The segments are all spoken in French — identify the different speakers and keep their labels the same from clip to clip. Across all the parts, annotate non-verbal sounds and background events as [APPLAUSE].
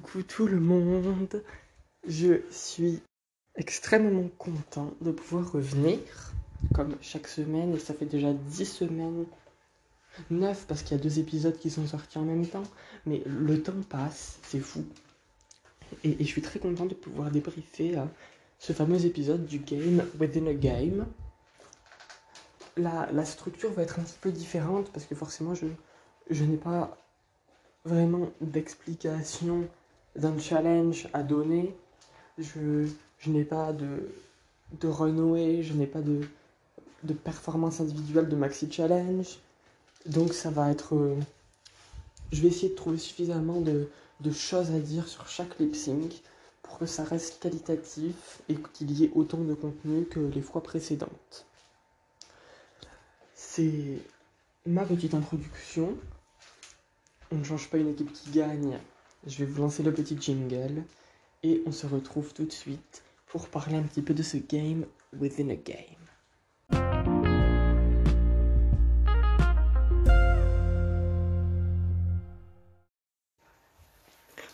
Speaker 1: coucou tout le monde. Je suis extrêmement content de pouvoir revenir, comme chaque semaine, et ça fait déjà 10 semaines, 9 parce qu'il y a deux épisodes qui sont sortis en même temps, mais le temps passe, c'est fou. Et, je suis très content de pouvoir débriefer euh, ce fameux épisode du Game Within a Game. La, la structure va être un petit peu différente parce que forcément je, je n'ai pas vraiment d'explication d'un challenge à donner. Je, je n'ai pas de, de je n'ai pas de, de performance individuelle de maxi challenge. Donc ça va être... euh, je vais essayer de trouver suffisamment de, de choses à dire sur chaque lip sync pour que ça reste qualitatif et qu'il y ait autant de contenu que les fois précédentes. C'est ma petite introduction. On ne change pas une équipe qui gagne. Je vais vous lancer le petit jingle et on se retrouve tout de suite pour parler un petit peu de ce game within a game.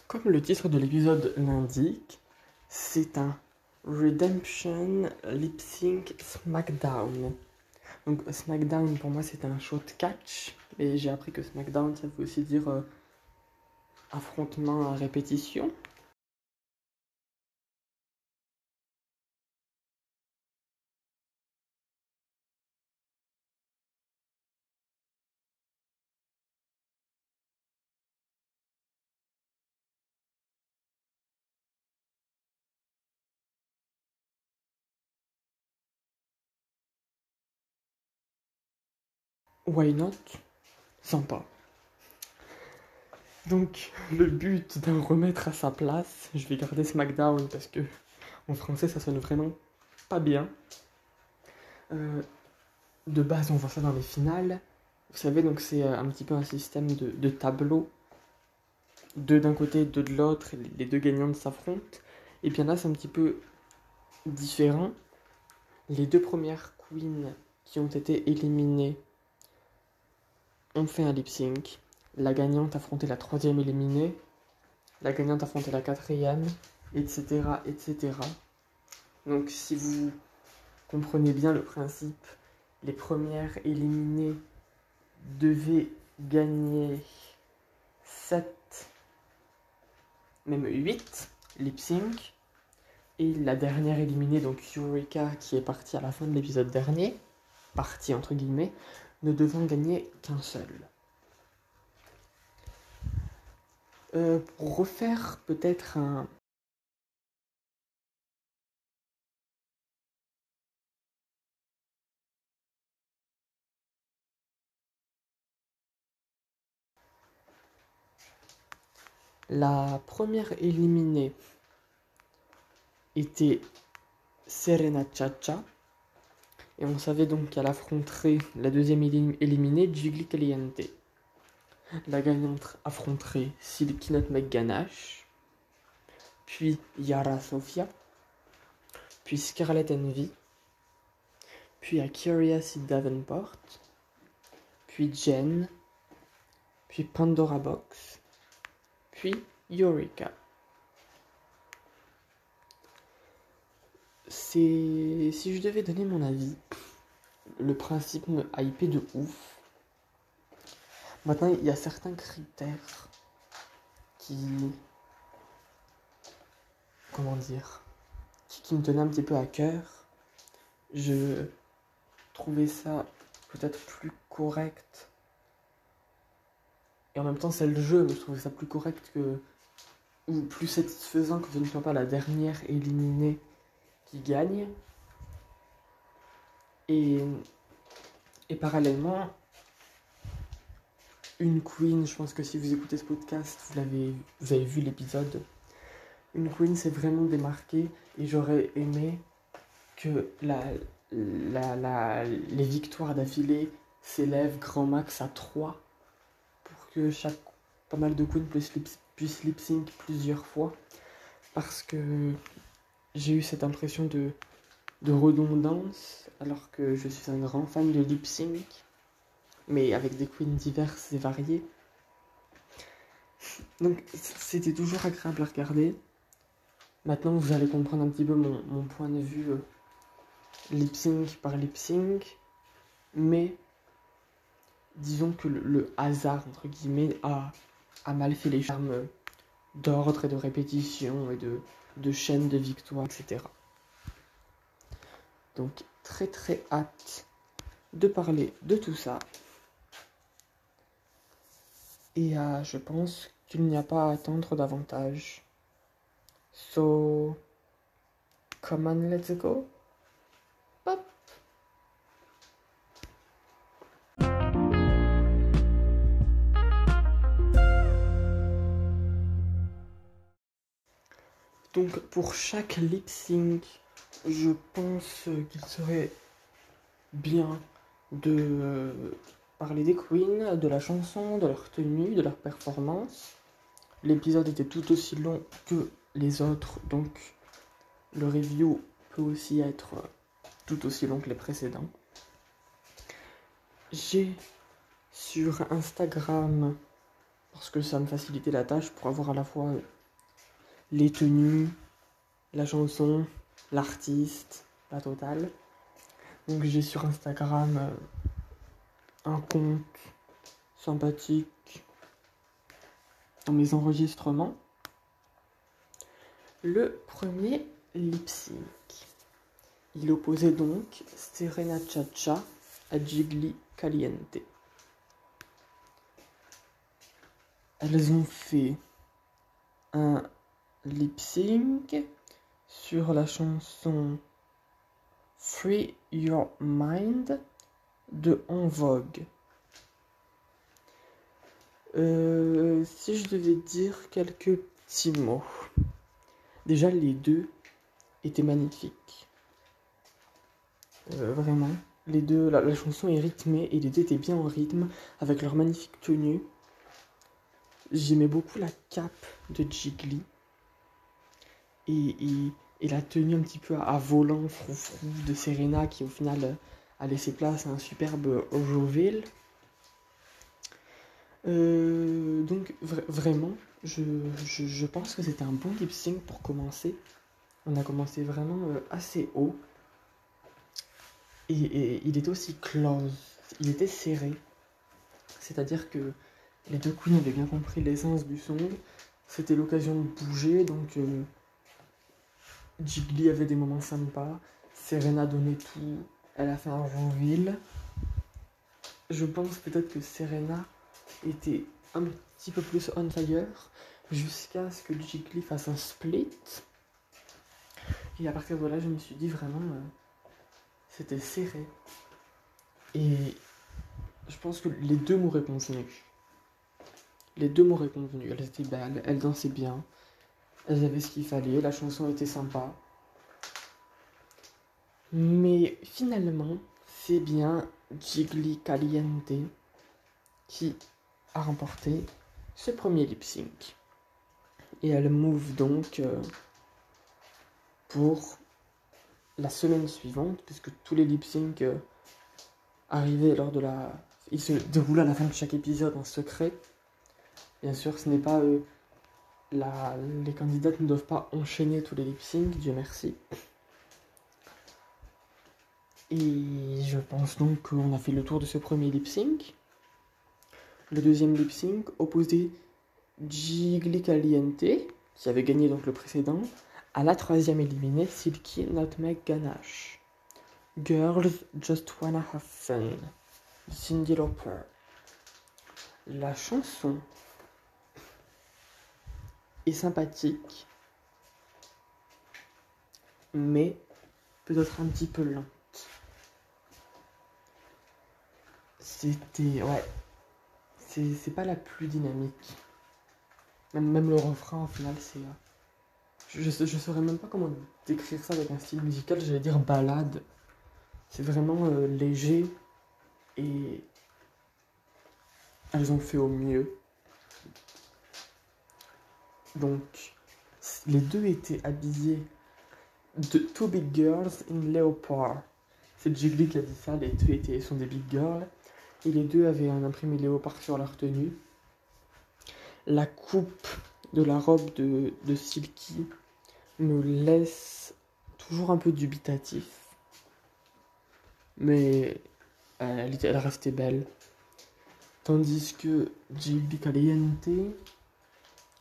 Speaker 1: Comme le titre de l'épisode l'indique, c'est un Redemption Lip Sync SmackDown. Donc SmackDown pour moi c'est un show de catch, et j'ai appris que SmackDown ça veut aussi dire euh, affrontement à répétition. Why not? Sympa. Donc, le but d'en remettre à sa place, je vais garder SmackDown parce que en français ça sonne vraiment pas bien. Euh, de base, on voit ça dans les finales. Vous savez, donc c'est euh, un petit peu un système de, de tableau. Deux d'un côté, deux de l'autre, les deux gagnantes s'affrontent. Et bien là, c'est un petit peu différent. Les deux premières queens qui ont été éliminées on fait un lip sync. La gagnante affrontait la troisième éliminée. La gagnante affrontait la quatrième, etc., etc. Donc, si vous comprenez bien le principe, les premières éliminées devaient gagner 7, même 8 lip sync. Et la dernière éliminée, donc Eureka, qui est partie à la fin de l'épisode dernier, partie entre guillemets, ne devant gagner qu'un seul. Euh, pour refaire peut-être un... La première éliminée était Serena Chacha. Et on savait donc qu'elle affronterait la deuxième élim- éliminée, Jiggly Caliente. La gagnante affronterait Silky Nutmeg Ganache, puis Yara Sofia, puis Scarlett Envy, puis Akira Sid Davenport, puis Jen, puis Pandora Box, puis Eureka. C'est. Si je devais donner mon avis, le principe me hypait de ouf. Maintenant, il y a certains critères qui. Comment dire qui, me tenaient un petit peu à cœur. Je trouvais ça peut-être plus correct. Et en même temps, c'est le jeu, mais je trouvais ça plus correct que. ou plus satisfaisant que ce ne soit pas la dernière éliminée qui gagne. Et, et parallèlement, une queen, je pense que si vous écoutez ce podcast, vous, avez vu l'épisode. Une queen s'est vraiment démarquée et j'aurais aimé que les victoires d'affilée s'élèvent grand max à 3 pour que chaque pas mal de queens puissent lip, sync plusieurs fois parce que j'ai eu cette impression de redondance, alors que je suis un grand fan de lip sync, mais avec des queens diverses et variées. Donc c'était toujours agréable à regarder. Maintenant vous allez comprendre un petit peu mon, point de vue euh, lip sync par lip sync. Mais disons que le, hasard, entre guillemets, a, mal fait les charmes d'ordre et de répétition et de, de chaînes de victoire, etc. Donc très très hâte de parler de tout ça. Et euh, je pense qu'il n'y a pas à attendre davantage. So, come on, let's go. Pop. Donc pour chaque lip sync, je pense qu'il serait bien de parler des queens, de la chanson, de leur tenue, de leur performance. L'épisode était tout aussi long que les autres, donc le review peut aussi être tout aussi long que les précédents. J'ai sur Instagram, parce que ça me facilitait la tâche pour avoir à la fois les tenues, la chanson, l'artiste, la totale. Donc j'ai sur Instagram euh, un compte sympathique dans mes enregistrements. Le premier lip sync. Il opposait donc Serena Chacha à Gigli Caliente. Elles ont fait un lip sync sur la chanson Free Your Mind de En Vogue. Euh, si je devais dire quelques petits mots. Déjà, les deux étaient magnifiques. Euh, vraiment. Les deux, la, chanson est rythmée et les deux étaient bien en rythme avec leur magnifique tenue. J'aimais beaucoup la cape de Jiggly. Et, la tenue un petit peu à, volant, froufrou de Serena qui au final a laissé place à un superbe Roville. Euh, donc vraiment, je, pense que c'était un bon lip pour commencer. On a commencé vraiment euh, assez haut. Et, il était aussi close, il était serré. C'est-à-dire que les deux queens avaient bien compris l'essence du son. C'était l'occasion de bouger, donc euh, Jiggly avait des moments sympas. Serena donnait tout, elle a fait un reveal. Je pense peut-être que Serena était un petit peu plus on fire jusqu'à ce que Jiggly fasse un split. Et à partir de là, je me suis dit vraiment, euh, c'était serré. Et je pense que les deux m'auraient convenu. Les deux m'auraient convenu. Elles étaient belles, elles dansaient bien, elles avaient ce qu'il fallait, la chanson était sympa. Mais finalement, c'est bien Jiggly Caliente qui a remporté ce premier lip sync. Et elle move donc euh, pour la semaine suivante, puisque tous les lip sync euh, arrivaient lors de la. Ils se déroulaient à la fin de chaque épisode en secret. Bien sûr, ce n'est pas. Euh, la... Les candidates ne doivent pas enchaîner tous les lip sync, Dieu merci. Et je pense donc qu'on a fait le tour de ce premier lip sync. Le deuxième lip sync opposait Gigli Caliente, qui avait gagné donc le précédent, à la troisième éliminée, Silky Nutmeg Ganache. Girls Just Wanna Have Fun, Cindy Lauper. La chanson est sympathique, mais peut-être un petit peu lent. C'était. Ouais. C'est pas la plus dynamique. Même, le refrain, au final, c'est. Euh, je, je, je, saurais même pas comment décrire ça avec un style musical, j'allais dire balade. C'est vraiment euh, léger et. Elles ont fait au mieux. Donc, les deux étaient habillés de Two Big Girls in Leopard. C'est Jiggly qui a dit ça, les deux étaient, sont des big girls et les deux avaient un imprimé léopard sur leur tenue. la coupe de la robe de, de Silky me laisse toujours un peu dubitatif. Mais elle, elle restait belle. Tandis que Ghibli Caliente,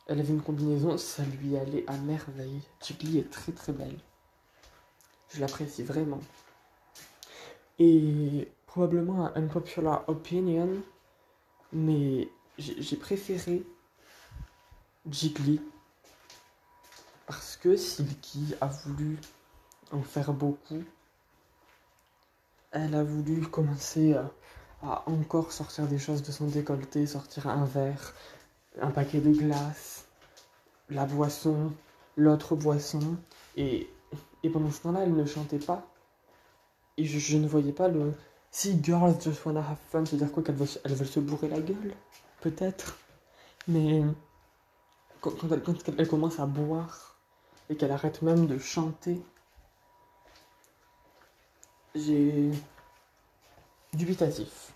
Speaker 1: elle avait une combinaison, ça lui allait à merveille. Ghibli est très très belle. Je l'apprécie vraiment. Et probablement un unpopular opinion, mais j'ai préféré Jiggly parce que Silky a voulu en faire beaucoup. Elle a voulu commencer à, encore sortir des choses de son décolleté, sortir un verre, un paquet de glace, la boisson, l'autre boisson. Et, et pendant ce temps-là, elle ne chantait pas. Et je, ne voyais pas le. Si girls just wanna have fun, c'est-à-dire quoi qu'elles veulent, elles veulent se bourrer la gueule? Peut-être. Mais quand, elle, commence à boire et qu'elle arrête même de chanter, j'ai dubitatif.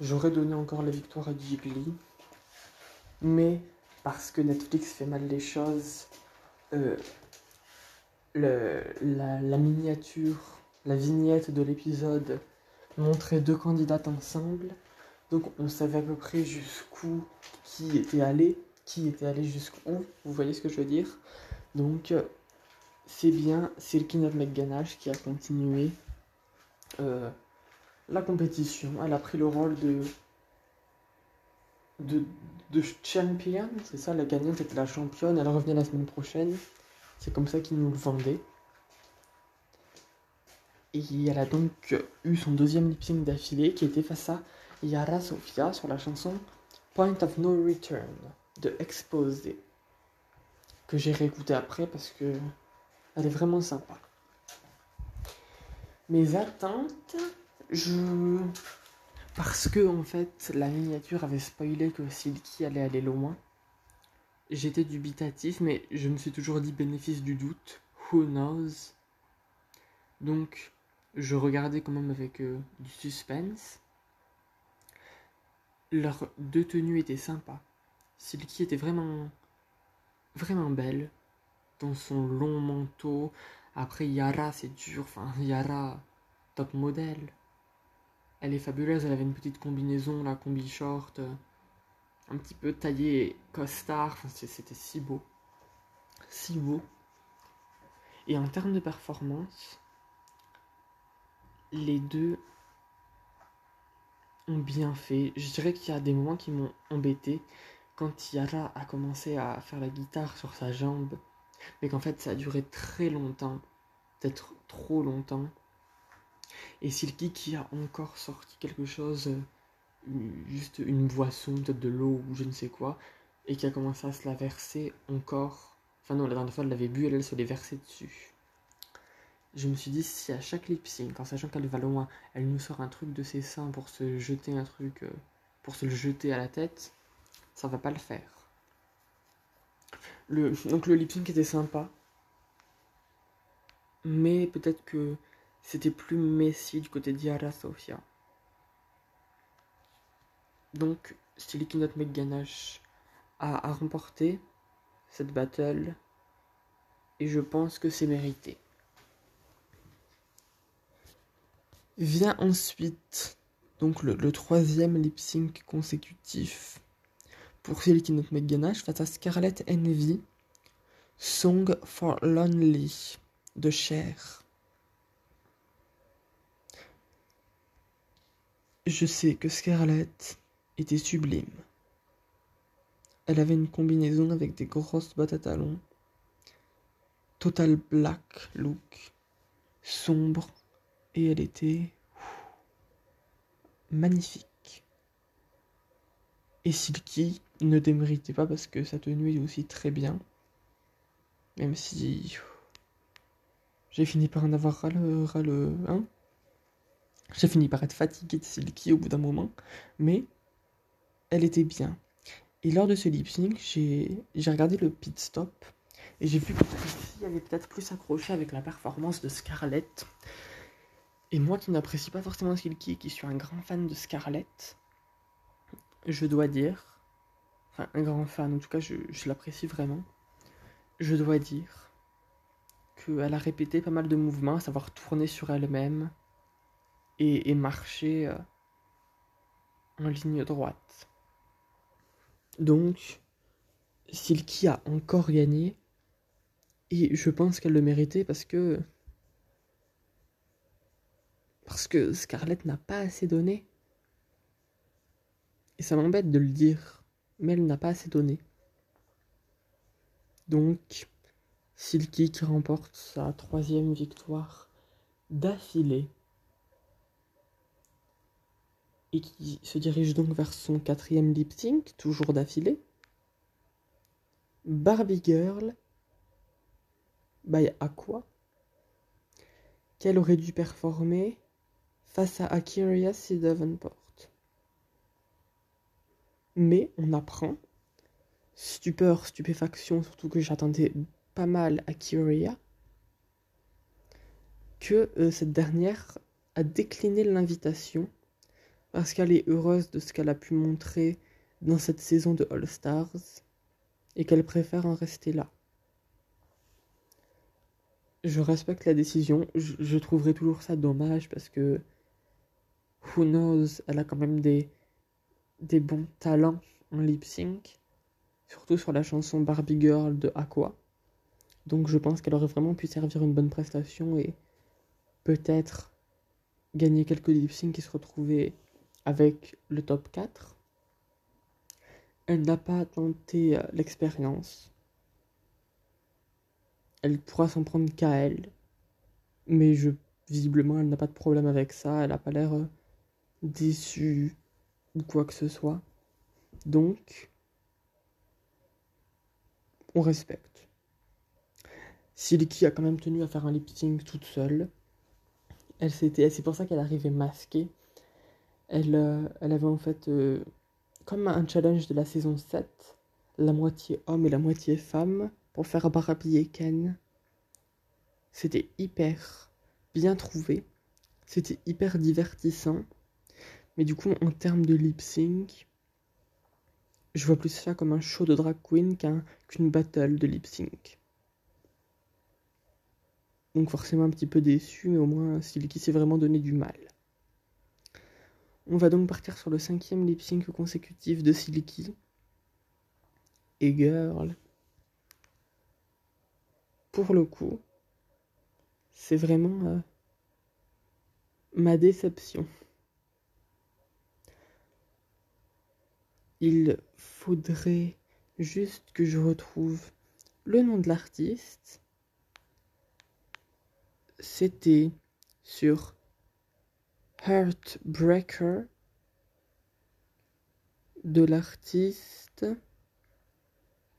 Speaker 1: J'aurais donné encore la victoire à Ghibli, mais parce que Netflix fait mal les choses, euh, la, miniature, la vignette de l'épisode montrait deux candidates ensemble, donc on savait à peu près jusqu'où qui était allé, qui était allé jusqu'où, vous voyez ce que je veux dire? Donc c'est bien Silky McGanache qui a continué euh, la compétition. Elle a pris le rôle de, de, de champion, c'est ça, la gagnante était la championne, elle revenait la semaine prochaine. C'est comme ça qu'ils nous le vendaient. Et elle a donc eu son deuxième lip sync d'affilée qui était face à Yara Sofia sur la chanson Point of No Return de Exposé. Que j'ai réécouté après parce que elle est vraiment sympa. Mes attentes, je. Parce que, en fait, la miniature avait spoilé que Silky allait aller loin. J'étais dubitatif, mais je me suis toujours dit bénéfice du doute. Who knows? Donc, je regardais quand même avec euh, du suspense. Leurs deux tenues étaient sympas. Silky était vraiment. vraiment belle dans son long manteau. Après, Yara, c'est dur. Enfin, Yara, top modèle. Elle est fabuleuse. Elle avait une petite combinaison, la combi short, euh, un petit peu taillée costard. Enfin, c'était si beau. Si beau. Et en termes de performance, les deux ont bien fait. Je dirais qu'il y a des moments qui m'ont embêté. Quand Yara a commencé à faire la guitare sur sa jambe, mais qu'en fait ça a duré très longtemps, peut-être trop longtemps. Et Silky qui a encore sorti quelque chose, juste une boisson, peut-être de l'eau ou je ne sais quoi, et qui a commencé à se la verser encore. Enfin non, la dernière fois elle l'avait bu, elle, elle se l'est versée dessus. Je me suis dit, si à chaque lip sync, en sachant qu'elle va loin, elle nous sort un truc de ses seins pour se jeter un truc, pour se le jeter à la tête, ça va pas le faire. Donc le lip sync était sympa. Mais peut-être que c'était plus messy du côté d'Yara Sofia. Donc, Silky Not McGanache a, a remporté cette battle. Et je pense que c'est mérité. Vient ensuite donc le, troisième lip sync consécutif pour Silky Not McGanache face à Scarlett Envy, Song for Lonely de Cher. Je sais que Scarlett était sublime. Elle avait une combinaison avec des grosses bottes à talons, total black look, sombre, elle était magnifique. Et Silky ne déméritait pas parce que sa tenue est aussi très bien. Même si j'ai fini par en avoir ras le, ras hein j'ai fini par être fatigué de Silky au bout d'un moment, mais elle était bien. Et lors de ce lip sync, j'ai regardé le pit stop et j'ai vu que Tracy avait peut-être plus accroché avec la performance de Scarlett. Et moi qui n'apprécie pas forcément Silky et qui suis un grand fan de Scarlett, je dois dire, enfin un grand fan, en tout cas je, l'apprécie vraiment, je dois dire qu'elle a répété pas mal de mouvements, à savoir tourner sur elle-même et, et marcher euh, en ligne droite. Donc, Silky a encore gagné, et je pense qu'elle le méritait parce que... Parce que Scarlett n'a pas assez donné. Et ça m'embête de le dire, mais elle n'a pas assez donné. Donc, Silky qui remporte sa troisième victoire d'affilée et qui se dirige donc vers son quatrième lip sync, toujours d'affilée. Barbie Girl by Aqua, qu'elle aurait dû performer face à Akira C. Davenport. Mais on apprend, stupeur, stupéfaction, surtout que j'attendais pas mal Akira, que euh, cette dernière a décliné l'invitation parce qu'elle est heureuse de ce qu'elle a pu montrer dans cette saison de All Stars et qu'elle préfère en rester là. Je respecte la décision, je, trouverai toujours ça dommage parce que who knows, elle a quand même des, des bons talents en lip sync, surtout sur la chanson Barbie Girl de Aqua. Donc je pense qu'elle aurait vraiment pu servir une bonne prestation et peut-être gagner quelques lip syncs et se retrouver avec le top 4. Elle n'a pas tenté euh, l'expérience. Elle pourra s'en prendre qu'à elle. Mais je, visiblement, elle n'a pas de problème avec ça. Elle n'a pas l'air euh, déçue ou quoi que ce soit. Donc, on respecte. Silky a quand même tenu à faire un lip sync toute seule. Elle s'était, c'est pour ça qu'elle arrivait masquée. Elle, euh, elle avait en fait comme un challenge de la saison 7, la moitié homme et la moitié femme, pour faire Barbie Ken. C'était hyper bien trouvé, c'était hyper divertissant, mais du coup, en termes de lip sync, je vois plus ça comme un show de drag queen qu'une battle de lip sync. Donc forcément un petit peu déçu, mais au moins Silky s'est vraiment donné du mal. On va donc partir sur le cinquième lip sync consécutif de Silky. Et Girl. Pour le coup, c'est vraiment euh, ma déception. Il faudrait juste que je retrouve le nom de l'artiste. C'était sur Heartbreaker de l'artiste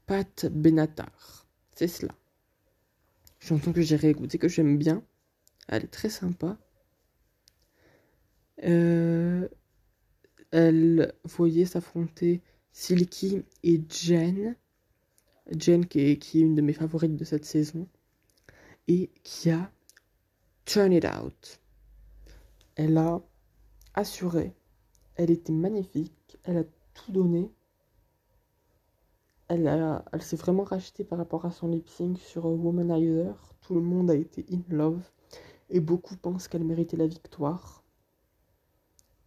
Speaker 1: Pat Benatar. C'est cela. Chanson que j'ai réécoutée, que j'aime bien. Elle est très sympa. Euh, elle voyait s'affronter Silky et Jen. Jen qui est, une de mes favorites de cette saison. Et qui a Turn It Out. Elle a assuré. Elle était magnifique. Elle a tout donné. Elle, elle s'est vraiment rachetée par rapport à son lip sync sur Womanizer. Tout le monde a été in love. Et beaucoup pensent qu'elle méritait la victoire.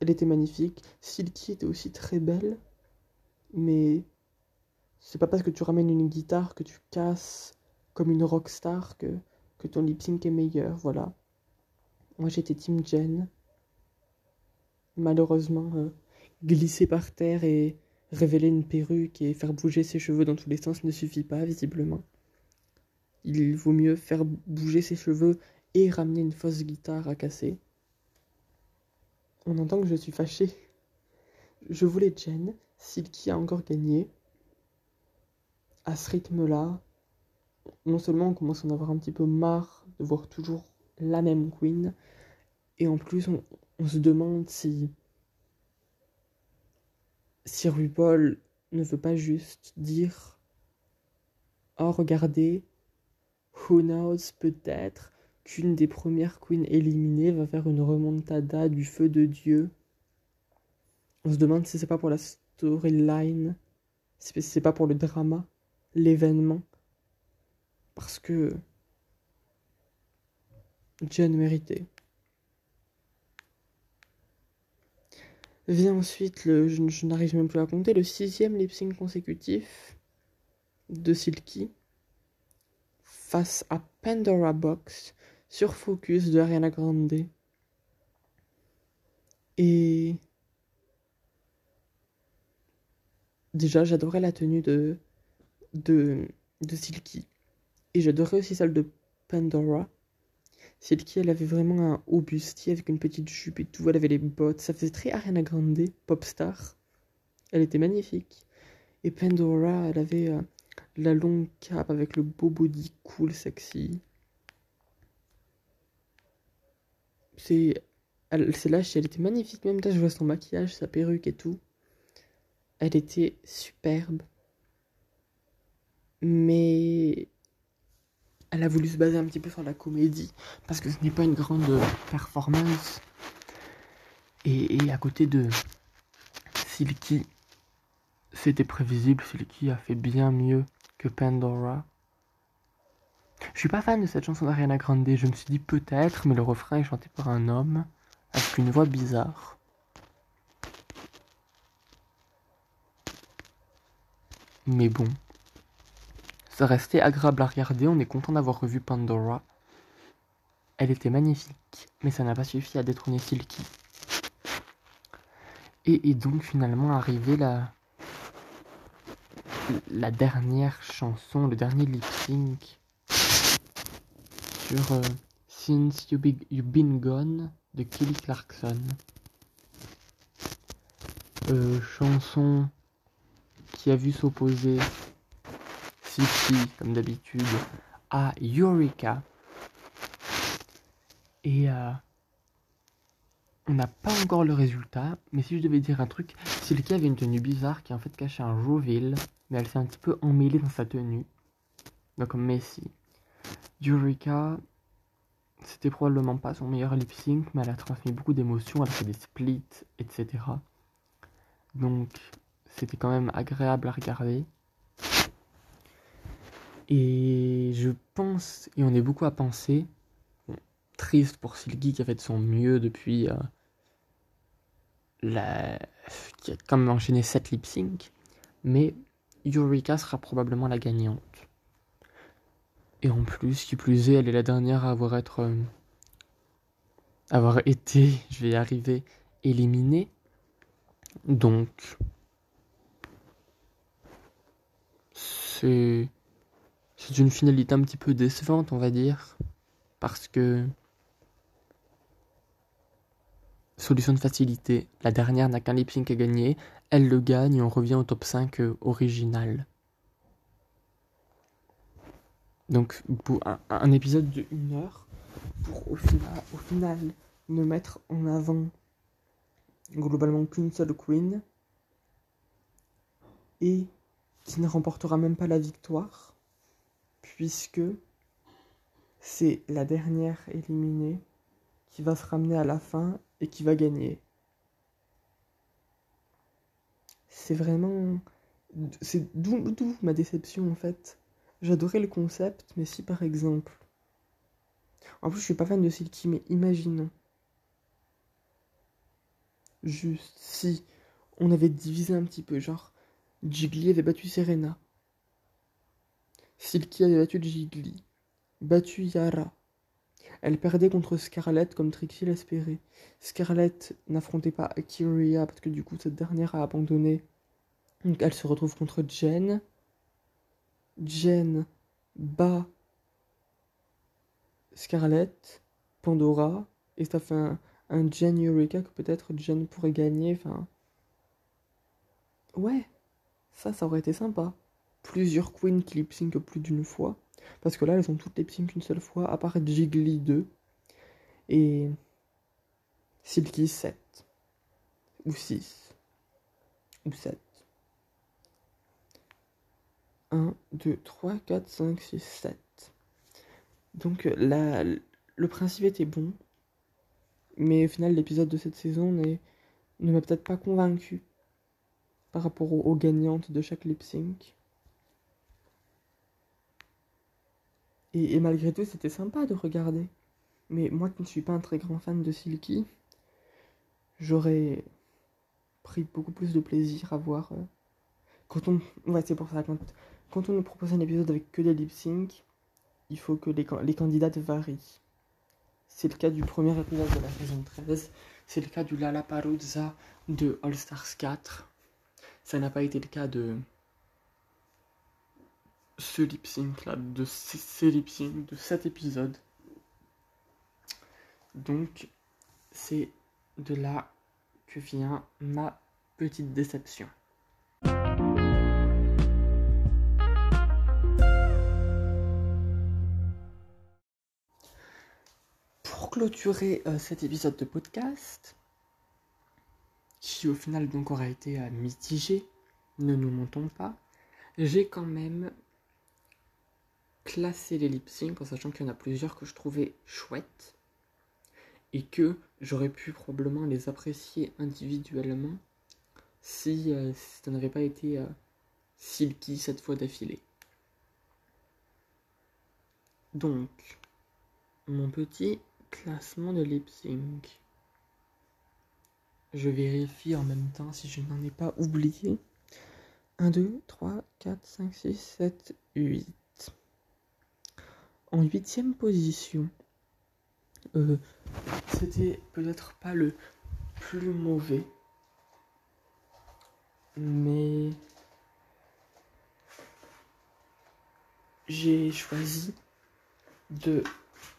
Speaker 1: Elle était magnifique. Silky était aussi très belle. Mais c'est pas parce que tu ramènes une guitare que tu casses comme une rockstar que, que ton lip sync est meilleur. Voilà. Moi j'étais Team Jen malheureusement euh, glisser par terre et révéler une perruque et faire bouger ses cheveux dans tous les sens ne suffit pas, visiblement. Il vaut mieux faire bouger ses cheveux et ramener une fausse guitare à casser. On entend que je suis fâché. Je voulais Jen, Silky a encore gagné. À ce rythme-là, non seulement on commence à en avoir un petit peu marre de voir toujours la même queen, et en plus on, on se demande si si RuPaul ne veut pas juste dire Oh regardez, who knows peut-être qu'une des premières queens éliminées va faire une remontada du feu de Dieu. On se demande si c'est pas pour la storyline C'est pas pour le drama, l'événement. Parce que Jen méritait. Vient ensuite, le, je, n'arrive même plus à compter, le sixième lip sync consécutif de Silky face à Pandora Box sur Focus de Ariana Grande. Et déjà, j'adorais la tenue de, de, de Silky. Et j'adorais aussi celle de Pandora. Silky, elle avait vraiment un haut bustier avec une petite jupe et tout. Elle avait les bottes. Ça faisait très Ariana Grande, pop star. Elle était magnifique. Et Pandora, elle avait euh, la longue cape avec le beau body cool, sexy. C'est là, elle était magnifique. Même là, je vois son maquillage, sa perruque et tout. Elle était superbe. Mais elle a voulu se baser un petit peu sur la comédie. Parce que ce n'est pas une grande performance. Et, à côté de Silky, c'était prévisible. Silky a fait bien mieux que Pandora. Je suis pas fan de cette chanson d'Ariana Grande. Je me suis dit peut-être, mais le refrain est chanté par un homme avec une voix bizarre. Mais bon, ça restait agréable à regarder, on est content d'avoir revu Pandora. Elle était magnifique, mais ça n'a pas suffi à détrôner Silky. Et, donc finalement arrivé la, la dernière chanson, le dernier lip sync sur euh, Since you You've Been Gone de Kelly Clarkson. Euh, chanson qui a vu s'opposer City, comme d'habitude, à Eureka. Et euh, on n'a pas encore le résultat, mais si je devais dire un truc, Silky avait une tenue bizarre qui en fait cachait un Joville, mais elle s'est un petit peu emmêlée dans sa tenue. Donc Messi. Eureka, c'était probablement pas son meilleur lip sync, mais elle a transmis beaucoup d'émotions, elle a fait des splits, etc. Donc c'était quand même agréable à regarder. Et je pense, et on est beaucoup à penser, triste pour Silky qui a fait de son mieux depuis euh, la. qui a quand même enchaîné 7 lip sync, mais Eureka sera probablement la gagnante. Et en plus, qui plus est, elle est la dernière à avoir être. Euh, avoir été, je vais y arriver, éliminée. Donc. C'est. C'est une finalité un petit peu décevante, on va dire. Parce que. Solution de facilité. La dernière n'a qu'un lip sync à gagner. Elle le gagne et on revient au top 5 euh, original. Donc pour un, épisode de 1 heure, pour au final, au final ne mettre en avant globalement qu'une seule queen et qui ne remportera même pas la victoire puisque c'est la dernière éliminée qui va se ramener à la fin et qui va gagner. C'est vraiment... C'est d'où ma déception en fait. J'adorais le concept, mais si par exemple. En plus, je suis pas fan de Silky, mais imaginons. Juste si on avait divisé un petit peu, genre Jiggly avait battu Serena. Silky avait battu Jiggly. Battu Yara. Elle perdait contre Scarlett comme Trixie l'espérait. Scarlett n'affrontait pas Akiria parce que du coup cette dernière a abandonné. Donc elle se retrouve contre Jen. Jen bat Scarlett, Pandora, et ça fait un, un Jen Eureka que peut-être Jen pourrait gagner. Enfin. Ouais, ça, ça aurait été sympa. Plusieurs queens qui lip sync plus d'une fois. Parce que là, elles ont toutes lip sync une seule fois, à part Jiggly 2 et Silky 7 ou 6 ou 7. 1, 2, 3, 4, 5, 6, 7. Donc euh, la, le principe était bon, mais au final l'épisode de cette saison ne m'a peut-être pas convaincu. par rapport aux, gagnantes de chaque lip sync. Et, et malgré tout, c'était sympa de regarder. Mais moi qui ne suis pas un très grand fan de Silky, j'aurais pris beaucoup plus de plaisir à voir. euh, quand on. Ouais, c'est pour ça. Quand, quand on nous propose un épisode avec que des lip sync, il faut que les, les candidates varient. C'est le cas du premier épisode de la saison 13. C'est le cas du Lollapalooza de All Stars 4. Ça n'a pas été le cas de ce lip sync là, de ces, ces lip sync, de cet épisode. Donc, c'est de là que vient ma petite déception. Clôturer euh, cet épisode de podcast, qui au final donc aura été euh, mitigé, ne nous mentons pas, j'ai quand même classé les lip sync en sachant qu'il y en a plusieurs que je trouvais chouettes et que j'aurais pu probablement les apprécier individuellement si, euh, si ça n'avait pas été Silky cette fois d'affilée. Donc, mon petit classement de lip sync. Je vérifie en même temps si je n'en ai pas oublié. 1, 2, 3, 4, 5, 6, 7, 8. En huitième position, euh, c'était peut-être pas le plus mauvais, mais j'ai choisi de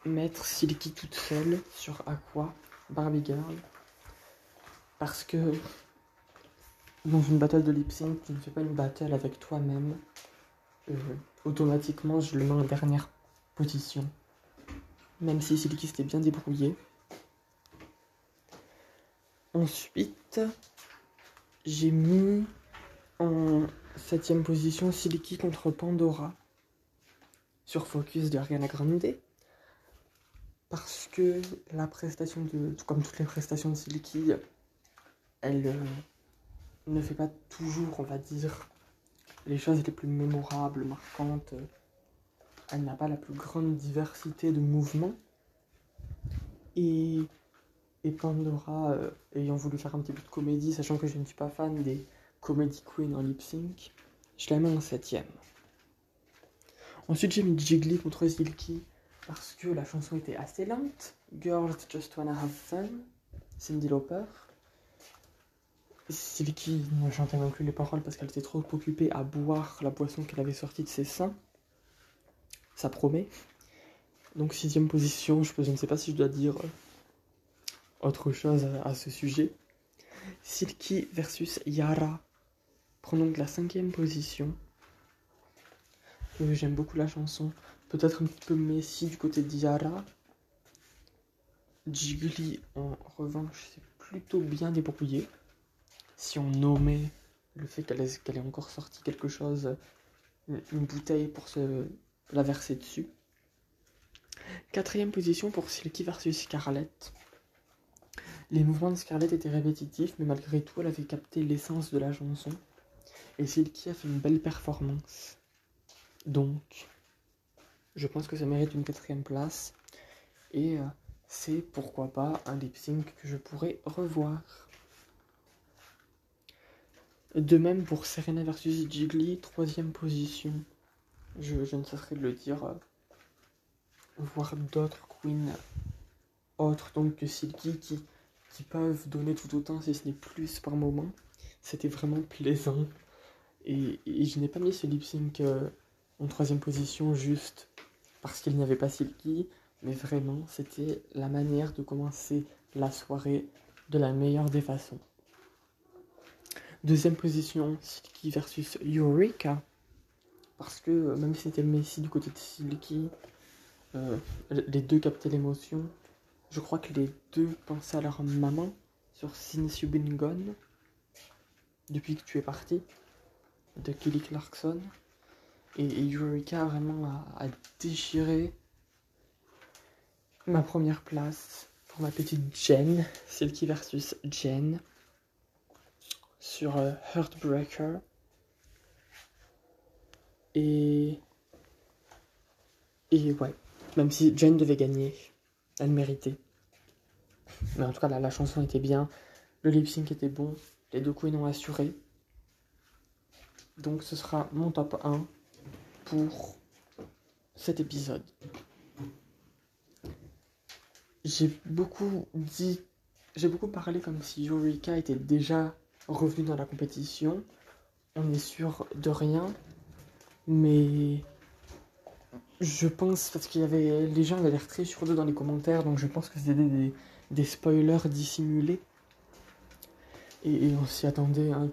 Speaker 1: mettre Silky toute seule sur Aqua, Barbie Girl, parce que dans une battle de lip sync, tu ne fais pas une battle avec toi-même. Euh, automatiquement, je le mets en dernière position. Même si Silky s'était bien débrouillé. Ensuite, j'ai mis en septième position Silky contre Pandora sur Focus de Ariana Grande. Parce que la prestation de. Comme toutes les prestations de Silky, elle euh, ne fait pas toujours, on va dire, les choses les plus mémorables, marquantes. Elle n'a pas la plus grande diversité de mouvements. Et, Pandora, euh, ayant voulu faire un petit peu de comédie, sachant que je ne suis pas fan des comedy queens en lip sync, je la mets en septième. Ensuite, j'ai mis Jiggly contre Silky parce que la chanson était assez lente. Girls Just Wanna Have Fun, Cindy Lauper. Silky ne chantait non plus les paroles parce qu'elle était trop occupée à boire la boisson qu'elle avait sortie de ses seins. Ça promet. Donc sixième position, je, ne sais pas si je dois dire euh, autre chose à, ce sujet. Silky versus Yara prend donc la cinquième position. Euh, J'aime beaucoup la chanson. Peut-être un petit peu Messi du côté de Yara. Jiggly, en revanche, c'est plutôt bien débrouillé. Si on nommait le fait qu'elle ait, encore sorti quelque chose, une, une bouteille pour se la verser dessus. Quatrième position pour Silky versus Scarlett. Les mouvements de Scarlett étaient répétitifs, mais malgré tout, elle avait capté l'essence de la chanson. Et Silky a fait une belle performance. Donc, je pense que ça mérite une quatrième place. Et euh, c'est pourquoi pas un lip sync que je pourrais revoir. De même pour Serena versus Jiggly, troisième position. Je, ne cesserai de le dire. euh, voir d'autres queens autres donc que Silky qui, qui peuvent donner tout autant si ce n'est plus par moment. C'était vraiment plaisant. Et, et je n'ai pas mis ce lip sync euh, en troisième position juste parce qu'il n'y avait pas Silky, mais vraiment c'était la manière de commencer la soirée de la meilleure des façons. Deuxième position, Silky versus Eureka. Parce que même si c'était Messi du côté de Silky, euh, les deux captaient l'émotion. Je crois que les deux pensaient à leur maman sur Been Gone, depuis que tu es parti, de Kelly Clarkson. Et, et Eureka vraiment a, a déchiré ma première place pour ma petite Jen, Silky versus Jen. sur euh, Heartbreaker. Et. Et ouais, même si Jen devait gagner, elle méritait. Mais en tout cas, la, chanson était bien, le lip sync était bon, les deux queens ont assuré. Donc ce sera mon top 1 pour cet épisode. J'ai beaucoup dit, j'ai beaucoup parlé comme si Eureka était déjà revenu dans la compétition. On est sûr de rien, mais je pense parce qu'il y avait les gens avaient l'air très dans les commentaires, donc je pense que c'était des, des, spoilers dissimulés. Et, et on s'y attendait. Hein.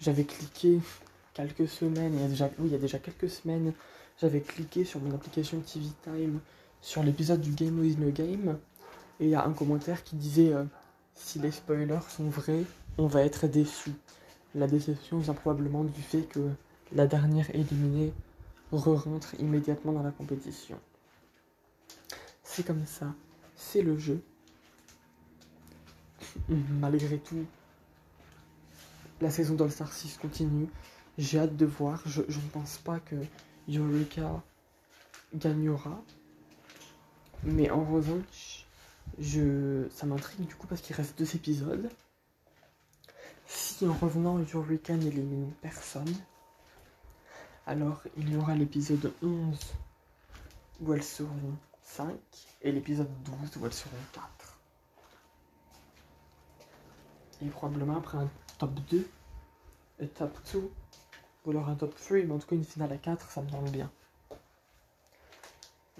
Speaker 1: J'avais cliqué quelques semaines, il y a déjà, oui, il y a déjà quelques semaines, j'avais cliqué sur mon application TV Time sur l'épisode du Game with No Game, et il y a un commentaire qui disait euh, si les spoilers sont vrais, on va être déçu. La déception vient probablement du fait que la dernière éliminée re-rentre immédiatement dans la compétition. C'est comme ça, c'est le jeu. [LAUGHS] Malgré tout, la saison d'All-Star 6 continue. J'ai hâte de voir. Je, ne pense pas que Eureka gagnera. Mais en revanche, je, ça m'intrigue du coup parce qu'il reste deux épisodes. Si en revenant, Eureka n'élimine personne, alors il y aura l'épisode 11 où elles seront 5 et l'épisode 12 où elles seront 4. Et probablement après un top 2 et top 2 ou alors un top 3, mais en tout cas une finale à 4, ça me tente bien.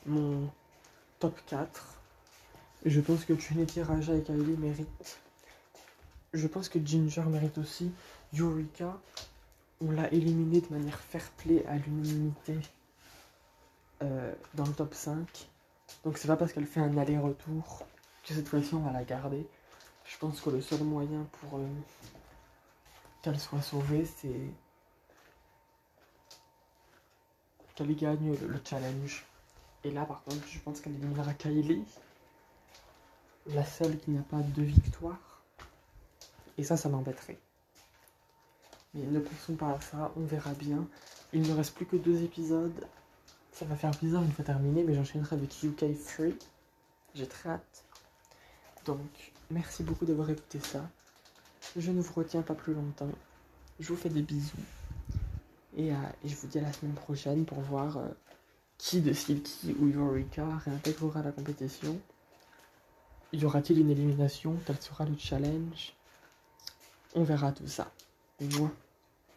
Speaker 1: Mon top 4, je pense que Trinity, Raja et Kylie méritent. Je pense que Ginger mérite aussi. Eureka, on l'a éliminé de manière fair play à l'unanimité euh, dans le top 5. Donc c'est pas parce qu'elle fait un aller-retour que cette fois-ci on va la garder. Je pense que le seul moyen pour euh, qu'elle soit sauvée, c'est qu'elle gagne le, challenge. Et là, par contre, je pense qu'elle éliminera Kylie, la seule qui n'a pas de victoire. Et ça, ça m'embêterait. Mais ne pensons pas à ça, on verra bien. Il ne reste plus que deux épisodes. Ça va faire bizarre une fois terminé, mais j'enchaînerai avec UK 3. J'ai très hâte. Donc, merci beaucoup d'avoir écouté ça. Je ne vous retiens pas plus longtemps. Je vous fais des bisous. Et, euh, je vous dis à la semaine prochaine pour voir euh, qui de Silky ou Eureka réintégrera la compétition. Y aura-t-il une élimination? Quel sera le challenge On verra tout ça. Moi.